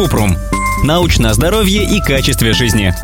Купрум. Научное здоровье и качестве жизни.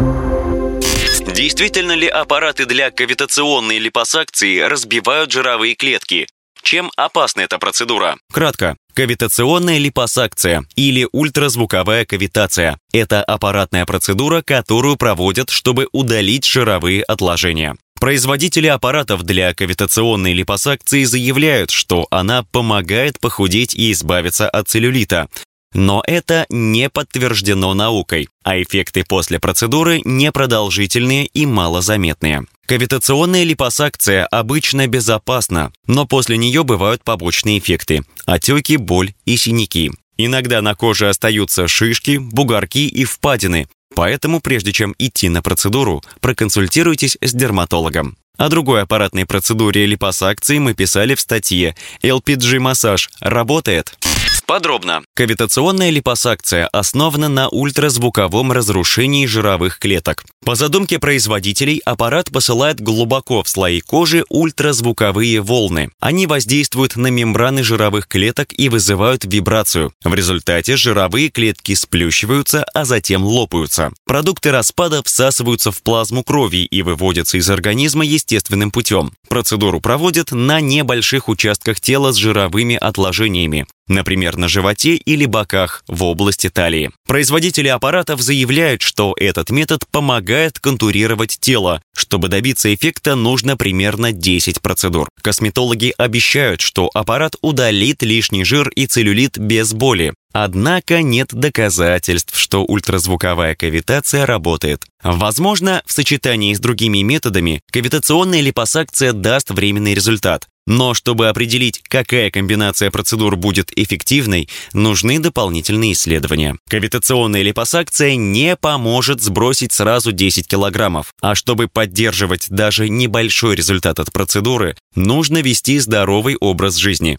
Действительно ли аппараты для кавитационной липосакции разбивают жировые клетки? Чем опасна эта процедура? Кратко. Кавитационная липосакция или ультразвуковая кавитация – это аппаратная процедура, которую проводят, чтобы удалить жировые отложения. Производители аппаратов для кавитационной липосакции заявляют, что она помогает похудеть и избавиться от целлюлита. Но это не подтверждено наукой, а эффекты после процедуры непродолжительные и малозаметные. Кавитационная липосакция обычно безопасна, но после нее бывают побочные эффекты – отеки, боль и синяки. Иногда на коже остаются шишки, бугорки и впадины, поэтому прежде чем идти на процедуру, проконсультируйтесь с дерматологом. О другой аппаратной процедуре липосакции мы писали в статье «LPG-массаж работает». Подробно. Кавитационная липосакция основана на ультразвуковом разрушении жировых клеток. По задумке производителей, аппарат посылает глубоко в слои кожи ультразвуковые волны. Они воздействуют на мембраны жировых клеток и вызывают вибрацию. В результате жировые клетки сплющиваются, а затем лопаются. Продукты распада всасываются в плазму крови и выводятся из организма естественным путем. Процедуру проводят на небольших участках тела с жировыми отложениями например, на животе или боках в области талии. Производители аппаратов заявляют, что этот метод помогает контурировать тело. Чтобы добиться эффекта, нужно примерно 10 процедур. Косметологи обещают, что аппарат удалит лишний жир и целлюлит без боли. Однако нет доказательств, что ультразвуковая кавитация работает. Возможно, в сочетании с другими методами кавитационная липосакция даст временный результат. Но чтобы определить, какая комбинация процедур будет эффективной, нужны дополнительные исследования. Кавитационная липосакция не поможет сбросить сразу 10 килограммов, а чтобы поддерживать даже небольшой результат от процедуры, нужно вести здоровый образ жизни